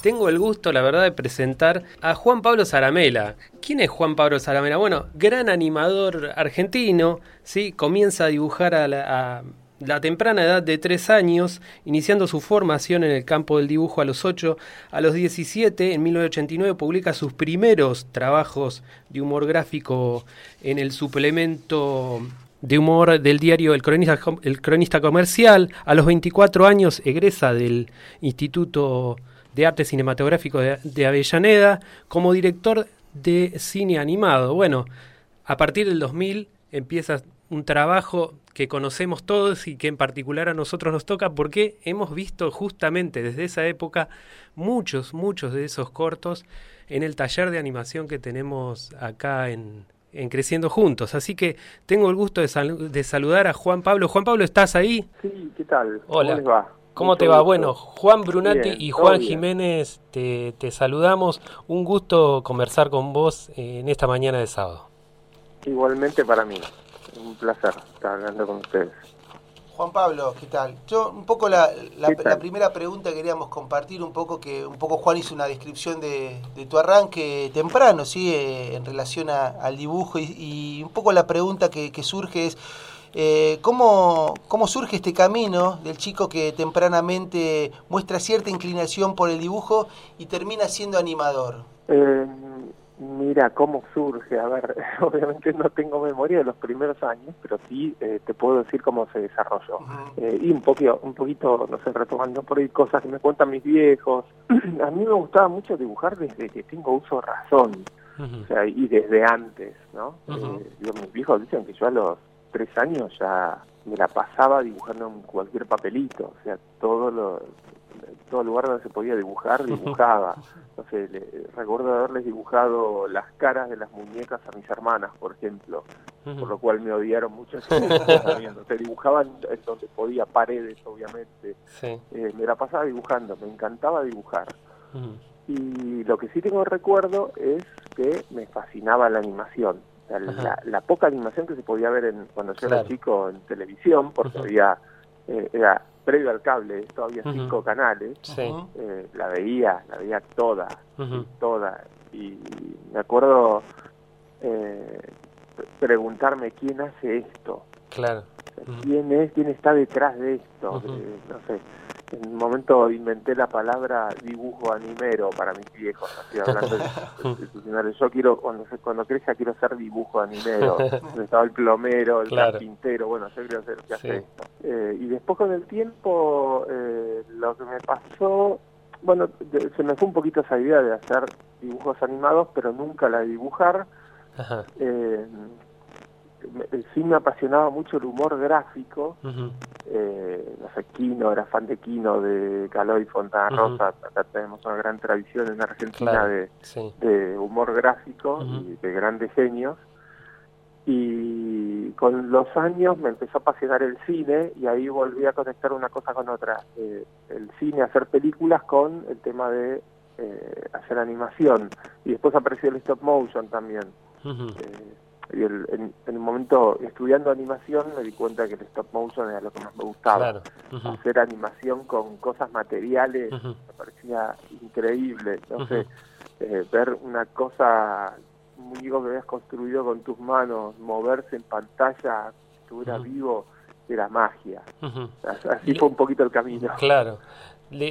tengo el gusto, la verdad, de presentar a Juan Pablo Zaramela. ¿Quién es Juan Pablo Zaramela? Bueno, gran animador argentino, ¿sí? Comienza a dibujar a la, temprana edad de tres años, iniciando su formación en el campo del dibujo a los 8. A los 17, en 1989, publica sus primeros trabajos de humor gráfico en el suplemento de humor del diario El Cronista, el Cronista Comercial. A los 24 años egresa del Instituto de Arte Cinematográfico de, Avellaneda como director de cine animado. Bueno, a partir del 2000 empieza un trabajo que conocemos todos y que en particular a nosotros nos toca porque hemos visto justamente desde esa época muchos, muchos de esos cortos en el taller de animación que tenemos acá en, en Creciendo Juntos. Así que tengo el gusto de, de, saludar a Juan Pablo. Juan Pablo, ¿estás ahí? Sí, ¿qué tal? Hola. ¿Cómo les va? ¿Cómo te va? Bueno, Juan Brunati y Juan Jiménez, te, saludamos. Un gusto conversar con vos en esta mañana de sábado. Igualmente para mí. Un placer estar hablando con ustedes. Juan Pablo, ¿qué tal? Yo un poco la, primera pregunta queríamos compartir un poco que un poco Juan hizo una descripción de, tu arranque temprano, sí, eh, en relación al dibujo y, un poco la pregunta que surge es eh, ¿cómo, ¿Cómo surge este camino del chico que tempranamente muestra cierta inclinación por el dibujo y termina siendo animador? Eh, mira, ¿cómo surge? A ver, obviamente no tengo memoria de los primeros años, pero sí eh, te puedo decir cómo se desarrolló. Eh, y un poquito, un poquito, no sé, retomando por ahí cosas que me cuentan mis viejos. A mí me gustaba mucho dibujar desde que tengo uso razón. O sea, y desde antes, ¿no? mis viejos dicen que yo a los tres años ya me la pasaba dibujando en cualquier papelito, o sea, todo lo, todo lugar donde se podía dibujar, dibujaba. No sé, recuerdo haberles dibujado las caras de las muñecas a mis hermanas, por ejemplo, por lo cual me odiaron mucho. se dibujaban en donde podía, paredes, obviamente. Eh, me la pasaba dibujando, me encantaba dibujar. Y lo que sí tengo recuerdo es que me fascinaba la animación la, poca animación que se podía ver en, cuando yo era chico en televisión, porque había, eh, era previo al cable, todavía cinco canales, eh, la veía, la veía toda, toda. Y me acuerdo eh, preguntarme quién hace esto. Claro. ¿Quién es? ¿Quién está detrás de esto? no sé en un momento inventé la palabra dibujo animero para mis viejos, así hablando institucionales. Yo quiero, cuando, cuando crezca, quiero ser dibujo animero. Estaba el plomero, el carpintero, bueno, yo quiero ser que hace esto. Eh, y después con el tiempo, eh, lo que me pasó, bueno, se me fue un poquito esa idea de hacer dibujos animados, pero nunca la de dibujar. Eh, sí me apasionaba mucho el humor gráfico. eh, no sé, Kino, era fan de Kino, de Caloy Fontana Rosa. Acá tenemos una gran tradición en Argentina de, humor gráfico y de grandes genios. Y con los años me empezó a apasionar el cine y ahí volví a conectar una cosa con otra. Eh, el cine, hacer películas con el tema de eh, hacer animación. Y después apareció el stop motion también y el, en, el momento estudiando animación me di cuenta que el stop motion era lo que más me gustaba. Hacer animación con cosas materiales me parecía increíble. Entonces, eh, ver una cosa, un muñeco que habías construido con tus manos, moverse en pantalla, estuviera vivo, era magia. Así fue un poquito el camino. Claro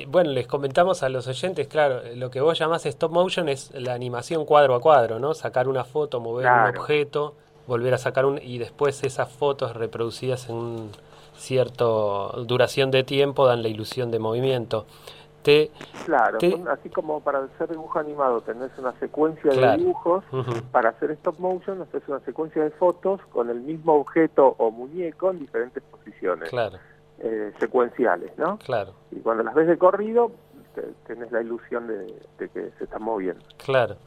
bueno, les comentamos a los oyentes, claro, lo que vos llamás stop motion es la animación cuadro a cuadro, ¿no? Sacar una foto, mover un objeto, volver a sacar un... y después esas fotos reproducidas en un cierto duración de tiempo dan la ilusión de movimiento. Te, claro, así como para hacer dibujo animado tenés una secuencia de dibujos, para hacer stop motion haces una secuencia de fotos con el mismo objeto o muñeco en diferentes posiciones. Claro. Eh, secuenciales, ¿no? Claro. Y cuando las ves de corrido, tenés la ilusión de, que se están moviendo. Claro.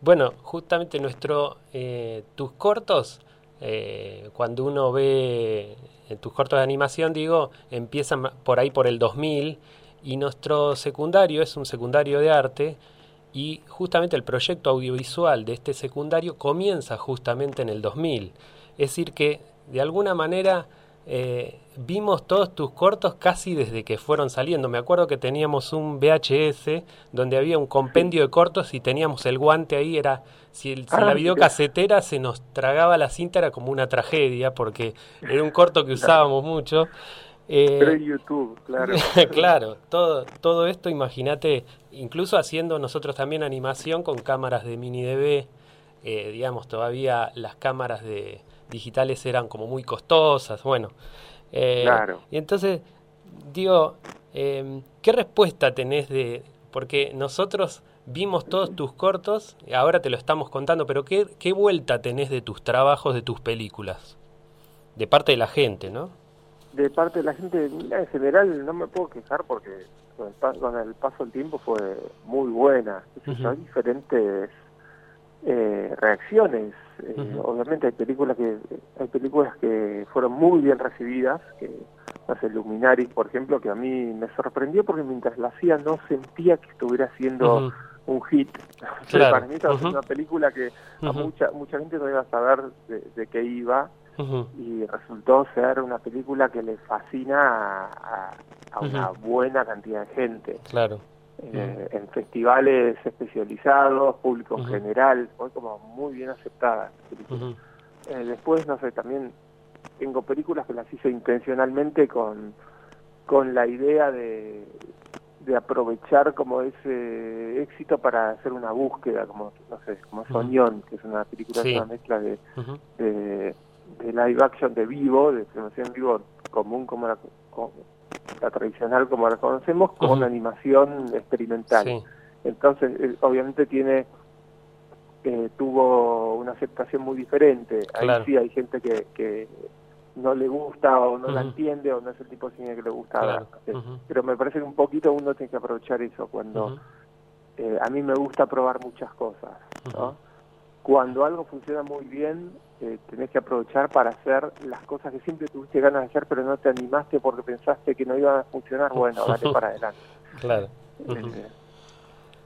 Bueno, justamente nuestro, eh, tus cortos, eh, cuando uno ve tus cortos de animación, digo, empiezan por ahí por el 2000 y nuestro secundario es un secundario de arte y justamente el proyecto audiovisual de este secundario comienza justamente en el 2000. Es decir, que de alguna manera eh, vimos todos tus cortos casi desde que fueron saliendo. Me acuerdo que teníamos un VHS donde había un compendio de cortos y teníamos el guante ahí. Era si, el, ah, la videocasetera se nos tragaba la cinta era como una tragedia porque era un corto que usábamos mucho. Eh, YouTube, claro. claro, todo, todo esto, imagínate, incluso haciendo nosotros también animación con cámaras de mini DV, eh, digamos, todavía las cámaras de digitales eran como muy costosas, bueno. Eh, claro. Y entonces, digo, eh, ¿qué respuesta tenés de...? Porque nosotros vimos todos tus cortos, ahora te lo estamos contando, pero ¿qué, qué vuelta tenés de tus trabajos, de tus películas? De parte de la gente, ¿no? De parte de la gente, en general no me puedo quejar porque con el, paso, del tiempo fue muy buena. Hay diferentes eh, reacciones. Eh, obviamente hay películas que hay películas que fueron muy bien recibidas, que hace Luminari, por ejemplo, que a mí me sorprendió porque mientras la hacía no sentía que estuviera haciendo un hit. para mí estaba una película que a mucha mucha gente no iba a saber de, qué iba y resultó ser una película que le fascina a, a una buena cantidad de gente. Claro. Eh, en festivales especializados, público en general, fue como muy bien aceptada. Eh, después, no sé, también tengo películas que las hice intencionalmente con, con la idea de, de aprovechar como ese éxito para hacer una búsqueda, como, no sé, como Soñón, que es una película, una mezcla de, de, live action de vivo, de filmación vivo común como la, la tradicional como la conocemos, con animación experimental. Entonces, eh, obviamente tiene eh, tuvo una aceptación muy diferente. Ahí sí hay gente que, que no le gusta o no la entiende o no es el tipo de cine que le gusta. Pero me parece que un poquito uno tiene que aprovechar eso cuando eh, a mí me gusta probar muchas cosas. Cuando algo funciona muy bien, eh, tenés que aprovechar para hacer las cosas que siempre tuviste ganas de hacer, pero no te animaste porque pensaste que no iban a funcionar. Bueno, dale para adelante. Claro. Este,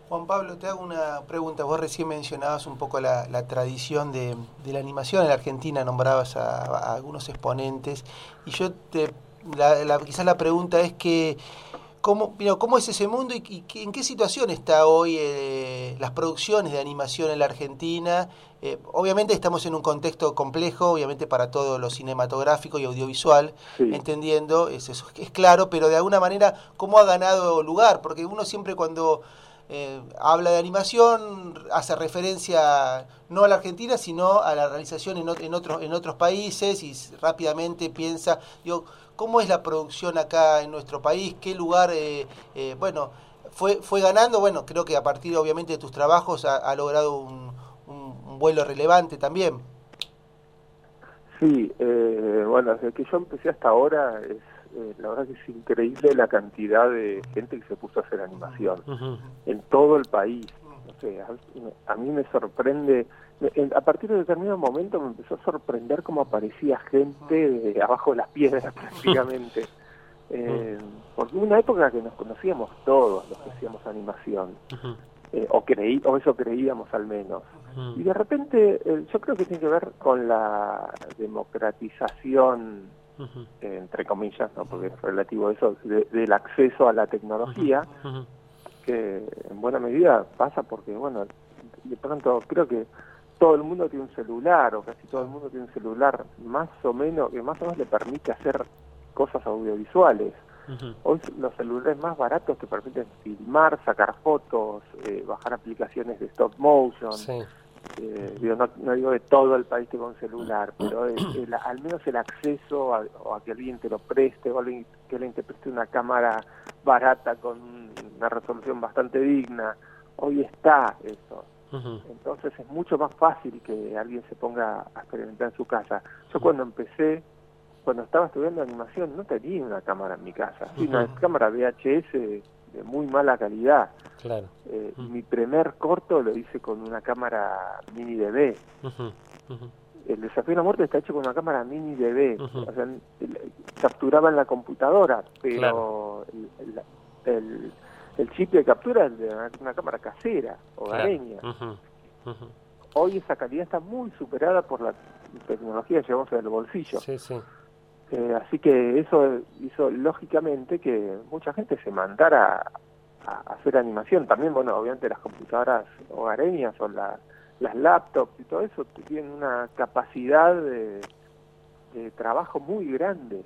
Juan Pablo, te hago una pregunta. Vos recién mencionabas un poco la, tradición de, la animación en la Argentina, nombrabas a, algunos exponentes, y yo te, la, quizás la pregunta es que ¿Cómo, ¿Cómo es ese mundo y, en qué situación está hoy eh, las producciones de animación en la Argentina? Eh, obviamente estamos en un contexto complejo, obviamente para todo lo cinematográfico y audiovisual, entendiendo, es, es claro, pero de alguna manera, ¿cómo ha ganado lugar? Porque uno siempre cuando eh, habla de animación, hace referencia no a la Argentina, sino a la realización en, en, en otros países y rápidamente piensa, digo, ¿cómo es la producción acá en nuestro país? ¿Qué lugar, eh, eh, bueno, fue, fue ganando? Bueno, creo que a partir obviamente de tus trabajos ha, logrado un, un, vuelo relevante también. Sí, bueno, desde que yo empecé hasta ahora es eh, la verdad que es increíble la cantidad de gente que se puso a hacer animación en todo el país. a, mí me sorprende, a partir de determinado momento me empezó a sorprender cómo aparecía gente de abajo de las piedras prácticamente. Eh, porque una época que nos conocíamos todos los que hacíamos animación, eh, o, creí, o eso creíamos al menos. Y de repente, yo creo que tiene que ver con la democratización entre comillas, ¿no? porque es relativo a eso, del acceso a la tecnología, que en buena medida pasa porque, bueno, de pronto creo que todo el mundo tiene un celular, o casi todo el mundo tiene un celular más o menos, que más o menos le permite hacer cosas audiovisuales. Hoy los celulares más baratos te permiten filmar, sacar fotos, eh, bajar aplicaciones de stop motion. Eh, no, digo de todo el país tenga un celular, pero al menos el acceso a, o a que alguien te lo preste o alguien, que alguien te preste una cámara barata con una resolución bastante digna, hoy está eso. Entonces es mucho más fácil que alguien se ponga a experimentar en su casa. Yo cuando empecé, cuando estaba estudiando animación, no tenía una cámara en mi casa, una cámara VHS de muy mala calidad. Claro. Eh, Mi primer corto lo hice con una cámara mini DV. El desafío de la muerte está hecho con una cámara mini DV. O sea, capturaba en la computadora, pero el, el, chip de captura es de una, cámara casera, hogareña. Hoy esa calidad está muy superada por la tecnología que llevamos en el bolsillo. Sí, sí. Eh, así que eso hizo lógicamente que mucha gente se mandara a, hacer animación. También, bueno, obviamente las computadoras hogareñas o las laptops y todo eso tienen una capacidad de, trabajo muy grande.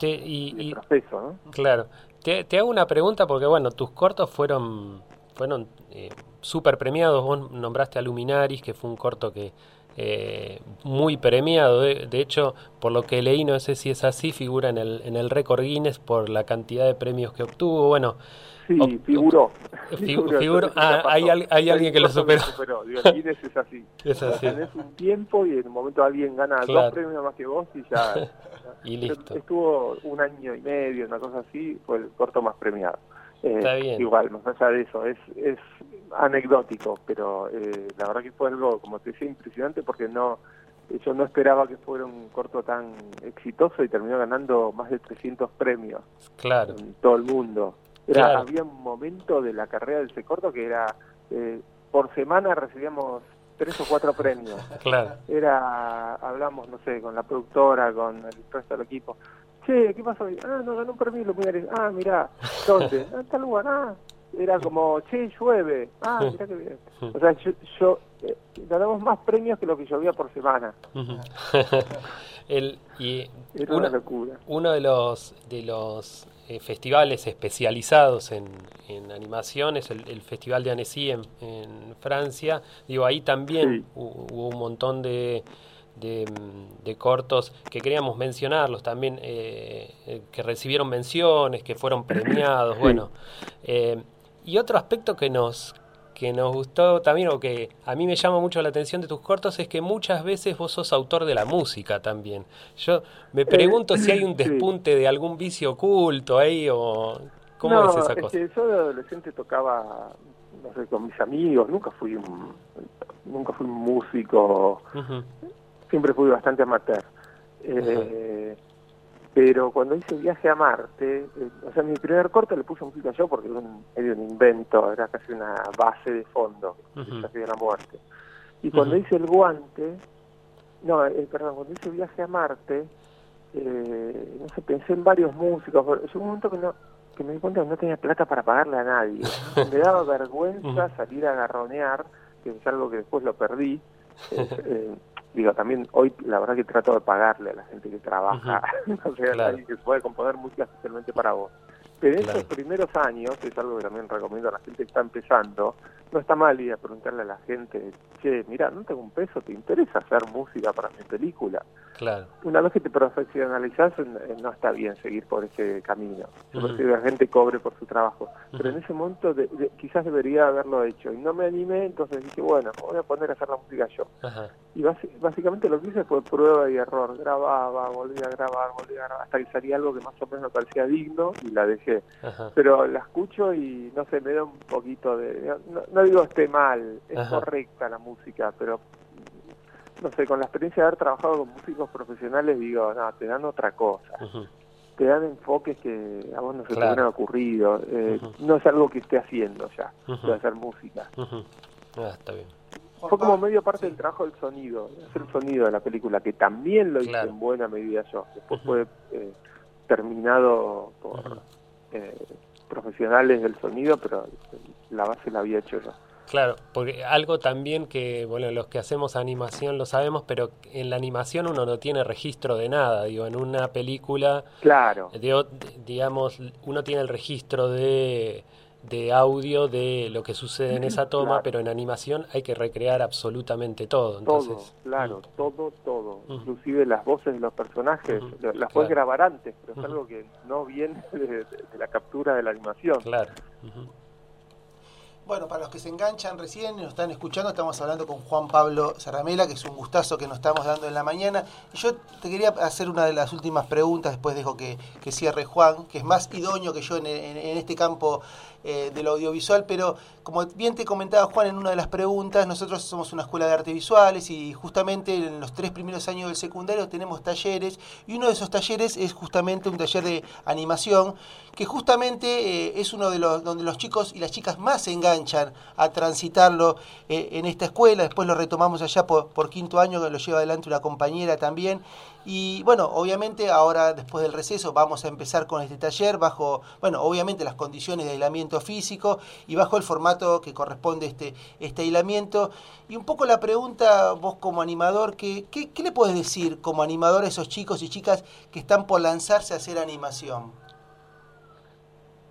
y, proceso, ¿no? Claro. Te, te, hago una pregunta porque, bueno, tus cortos fueron, fueron eh, súper premiados. Vos nombraste a Luminaris, que fue un corto que eh, muy premiado. De, hecho, por lo que leí, no sé si es así, figura en el, en el récord Guinness por la cantidad de premios que obtuvo. Bueno, Sí, figuró. figuró. Ah, hay, hay, alguien que lo superó. Digo, Guinness es así. Es así. Tenés un tiempo y en un momento alguien gana dos premios más que vos y ya. y listo. Estuvo un año y medio, una cosa así, fue el corto más premiado. Eh, Está bien. Igual, más allá de eso, es, es anecdótico, pero eh, la verdad que fue algo, como te decía, impresionante porque no yo no esperaba que fuera un corto tan exitoso y terminó ganando más de 300 premios claro. en todo el mundo. Era, Había un momento de la carrera de ese corto que era, eh, por semana recibíamos tres o cuatro premios. Claro. Era, hablamos, no sé, con la productora, con el resto del equipo. Che, ¿qué pasó? Ah, no, ganó un premio. Ah, mirá, ¿dónde? Ah, tal lugar, ah, era como, che, llueve. Ah, mirá qué bien. O sea, yo, eh, ganamos más premios que lo que llovía por semana. El, y era una, locura. Uno de los, de los eh, festivales especializados en, en animación es el, Festival de Annecy en, Francia. Digo, ahí también hubo un montón de, de, cortos que queríamos mencionarlos también, eh, que recibieron menciones, que fueron premiados. Bueno, y otro aspecto que nos, que nos gustó también, o que a mí me llama mucho la atención de tus cortos, es que muchas veces vos sos autor de la música también. Yo me eh, pregunto si hay un despunte de algún vicio oculto ahí, o cómo es esa cosa. yo de adolescente tocaba, no sé, con mis amigos, nunca fui un, nunca fui un músico, siempre fui bastante amateur. Eh, pero cuando hice Viaje a Marte, eh, o sea, mi primer corte le puse música yo porque era un, medio un invento, era casi una base de fondo, uh de la muerte. Y cuando hice El Guante, no, eh, perdón, cuando hice Viaje a Marte, eh, no sé, pensé en varios músicos, llegó un momento que no que me di cuenta que no tenía plata para pagarle a nadie. me daba vergüenza salir a garronear, que es algo que después lo perdí. Digo, también hoy la verdad que trato de pagarle a la gente que trabaja, no sé, a alguien que puede componer música especialmente para vos. Pero en esos primeros años, es algo que también recomiendo a la gente que está empezando, no está mal ir a preguntarle a la gente, che, mira, no tengo un peso, ¿te interesa hacer música para mi película? Claro. Una vez que te profesionalizas, eh, no está bien seguir por ese camino. Yo que la gente cobre por su trabajo. Pero en ese momento quizás debería haberlo hecho. Y no me animé, entonces dije, bueno, voy a poner a hacer la música yo. Y básicamente lo que hice fue prueba y error. Grababa, volvía a grabar, volvía a grabar, hasta que salía algo que más o menos me parecía digno y la dejé. Pero la escucho y no sé, me da un poquito de... No, digo esté mal, es correcta la música, pero no sé, con la experiencia de haber trabajado con músicos profesionales, digo, no, te dan otra cosa. Te dan enfoques que a vos no se te hubieran ocurrido. Eh, no es algo que esté haciendo ya, de hacer música. Ah, está bien. Fue como medio parte del trabajo del sonido, hacer el sonido de la película, que también lo hice en buena medida yo. Después fue eh, terminado por eh, profesionales del sonido, pero la base la había hecho yo. Claro, porque algo también que, bueno, los que hacemos animación lo sabemos, pero en la animación uno no tiene registro de nada, digo, en una película, claro. digamos, uno tiene el registro de, de audio de lo que sucede en esa toma, pero en animación hay que recrear absolutamente todo. Entonces, todo, claro, mm. todo, todo, inclusive las voces de los personajes, las puedes grabar antes, pero es algo que no viene de, la captura de la animación. Claro. Bueno, para los que se enganchan recién y nos están escuchando, estamos hablando con Juan Pablo Zaramela, que es un gustazo que nos estamos dando en la mañana. Y yo te quería hacer una de las últimas preguntas, después dejo que, que cierre Juan, que es más idóneo que yo en, este campo eh, del audiovisual, pero como bien te comentaba Juan en una de las preguntas, nosotros somos una escuela de artes visuales y justamente en los tres primeros años del secundario tenemos talleres y uno de esos talleres es justamente un taller de animación que justamente eh, es uno de los donde los chicos y las chicas más se enganchan a transitarlo eh, en esta escuela. Después lo retomamos allá por, quinto año, que lo lleva adelante una compañera también. Y bueno, obviamente ahora después del receso vamos a empezar con este taller bajo, bueno, obviamente las condiciones de aislamiento físico y bajo el formato que corresponde este, este aislamiento. Y un poco la pregunta, vos como animador, ¿qué, qué, le puedes decir como animador a esos chicos y chicas que están por lanzarse a hacer animación?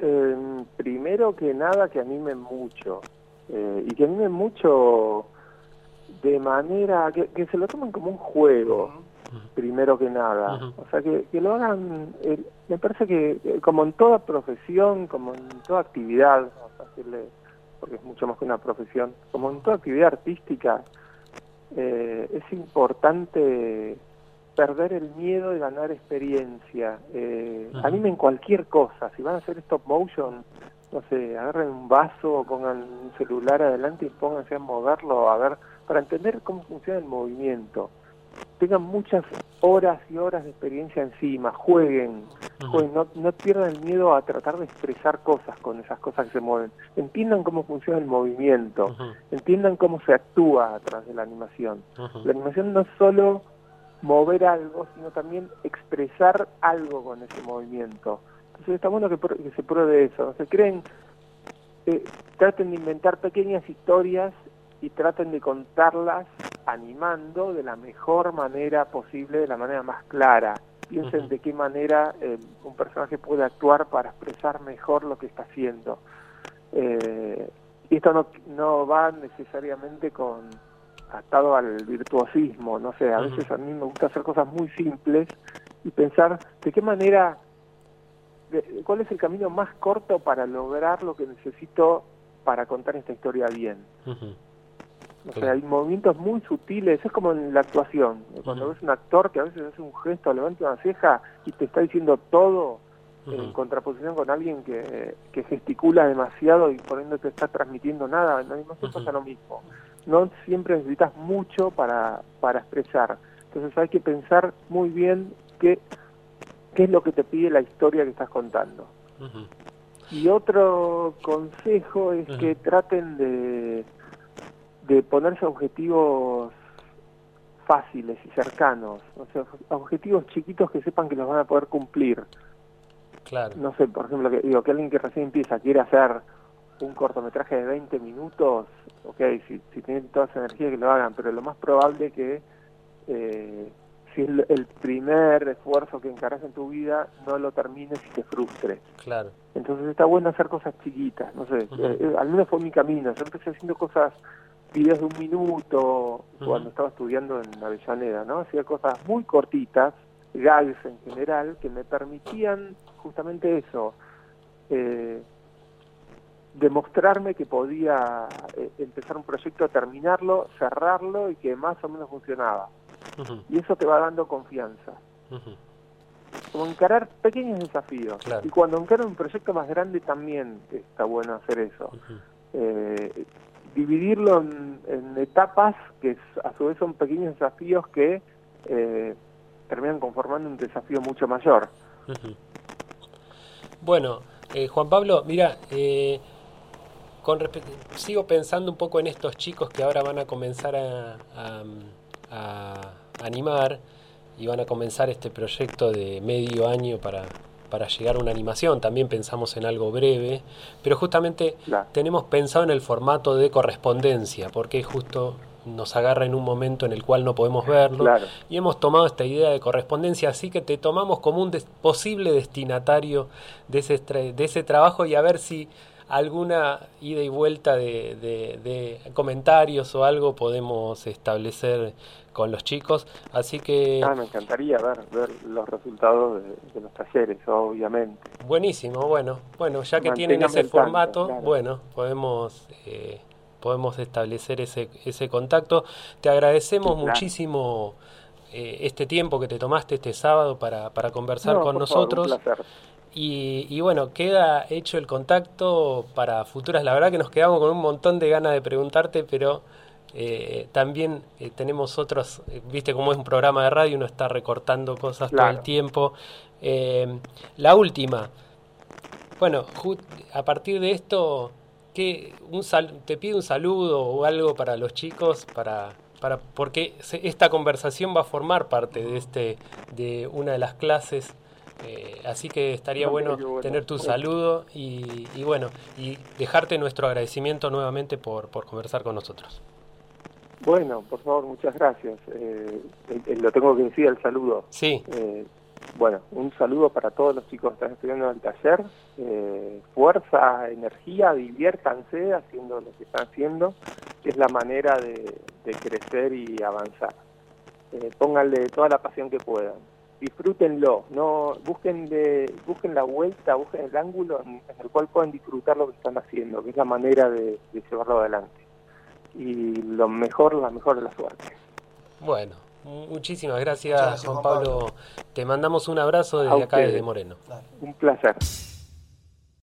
Eh, primero que nada que animen mucho eh, y que animen mucho de manera que, que se lo tomen como un juego primero que nada. O sea, que, que lo hagan, eh, me parece que como en toda profesión, como en toda actividad, vamos a decirle, porque es mucho más que una profesión, como en toda actividad artística, eh, es importante perder el miedo de ganar experiencia. Eh, Animen cualquier cosa, si van a hacer stop motion, no sé, agarren un vaso o pongan un celular adelante y pónganse a moverlo, a ver, para entender cómo funciona el movimiento. Tengan muchas horas y horas de experiencia encima, jueguen, jueguen no, no, pierdan el miedo a tratar de expresar cosas con esas cosas que se mueven, entiendan cómo funciona el movimiento, entiendan cómo se actúa a través de la animación. La animación no es solo mover algo, sino también expresar algo con ese movimiento. Entonces está bueno que, se pruebe eso, no se creen, eh, traten de inventar pequeñas historias y traten de contarlas animando de la mejor manera posible, de la manera más clara. Piensen de qué manera eh, un personaje puede actuar para expresar mejor lo que está haciendo. Eh, y esto no, no va necesariamente con atado al virtuosismo, no sé, a veces a mí me gusta hacer cosas muy simples y pensar de qué manera, cuál es el camino más corto para lograr lo que necesito para contar esta historia bien. O sea, hay movimientos muy sutiles, es como en la actuación. Cuando ves un actor que a veces hace un gesto, levanta una ceja y te está diciendo todo, en contraposición con alguien que, que gesticula demasiado y por ende te está transmitiendo nada, la animación pasa lo mismo. No siempre necesitas mucho para, para expresar. Entonces hay que pensar muy bien qué, qué es lo que te pide la historia que estás contando. Y otro consejo es que traten de de ponerse objetivos fáciles y cercanos, o sea, objetivos chiquitos que sepan que los van a poder cumplir. Claro. No sé, por ejemplo, que, digo que alguien que recién empieza quiere hacer un cortometraje de 20 minutos, ok, si, si tienen toda esa energía que lo hagan, pero lo más probable que eh, si es el primer esfuerzo que encaras en tu vida, no lo termines y te frustre. Claro. Entonces está bueno hacer cosas chiquitas, no sé, eh, eh, al menos fue mi camino, yo empecé haciendo cosas videos de un minuto cuando estaba estudiando en Avellaneda, ¿no? Hacía cosas muy cortitas, gags en general, que me permitían justamente eso, eh, demostrarme que podía eh, empezar un proyecto, terminarlo, cerrarlo y que más o menos funcionaba. Y eso te va dando confianza. Como encarar pequeños desafíos. Y cuando encaras un proyecto más grande también está bueno hacer eso dividirlo en, etapas que a su vez son pequeños desafíos que eh, terminan conformando un desafío mucho mayor. Bueno, eh, Juan Pablo, mira, eh, con sigo pensando un poco en estos chicos que ahora van a comenzar a, a animar y van a comenzar este proyecto de medio año para, para llegar a una animación, también pensamos en algo breve, pero justamente tenemos pensado en el formato de correspondencia, porque justo nos agarra en un momento en el cual no podemos verlo y hemos tomado esta idea de correspondencia, así que te tomamos como un posible destinatario de ese, de ese trabajo y a ver si alguna ida y vuelta de, de, comentarios o algo podemos establecer con los chicos. Así que... Ah, me encantaría ver, ver los resultados de, los talleres, obviamente. Buenísimo, bueno, bueno, ya que tienen ese formato, bueno, podemos... Eh, podemos establecer ese, ese contacto. Te agradecemos muchísimo eh, este tiempo que te tomaste este sábado para, para conversar con nosotros. Y, bueno, queda hecho el contacto para futuras. La verdad que nos quedamos con un montón de ganas de preguntarte, pero eh, también eh, tenemos otros, eh, viste cómo es un programa de radio, uno está recortando cosas todo el tiempo. la última, bueno, a partir de esto, que un te pide un saludo o algo para los chicos, para, para porque esta conversación va a formar parte de, este, de una de las clases. Eh, así que estaría bueno, tener tu saludo y, y, bueno, y dejarte nuestro agradecimiento nuevamente por, por conversar con nosotros. Bueno, por favor, muchas gracias. Eh, lo tengo que decir el saludo. Sí. Eh, bueno, un saludo para todos los chicos que están estudiando en el taller. Eh, fuerza, energía, diviértanse haciendo lo que están haciendo. Es la manera de, crecer y avanzar. Eh, pónganle toda la pasión que puedan. Disfrútenlo, no busquen de, busquen la vuelta, busquen el ángulo en, el cual puedan disfrutar lo que están haciendo, que es la manera de, llevarlo adelante. Y lo mejor, la mejor de la suerte. Bueno, Muchísimas gracias, Juan, Pablo. Te mandamos un abrazo desde acá, desde Moreno. Un placer.